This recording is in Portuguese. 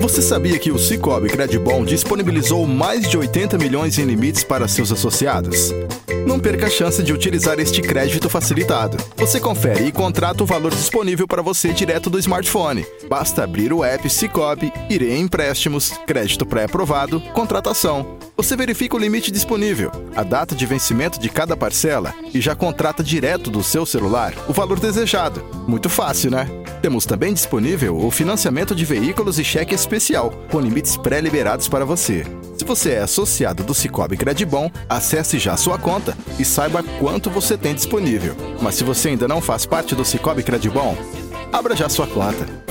Você sabia que o Cicobi Credibon disponibilizou mais de 80 milhões em limites para seus associados? Não perca a chance de utilizar este crédito facilitado. Você confere e contrata o valor disponível para você direto do smartphone. Basta abrir o app Cicobi, ir em empréstimos, crédito pré-aprovado, contratação. Você verifica o limite disponível, a data de vencimento de cada parcela e já contrata direto do seu celular o valor desejado. Muito fácil, né? Temos também disponível o financiamento de veículos e cheque especial, com limites pré-liberados para você. Se você é associado do Cicobi Credibon, acesse já sua conta e saiba quanto você tem disponível. Mas se você ainda não faz parte do Cicobi Credibon, abra já sua conta.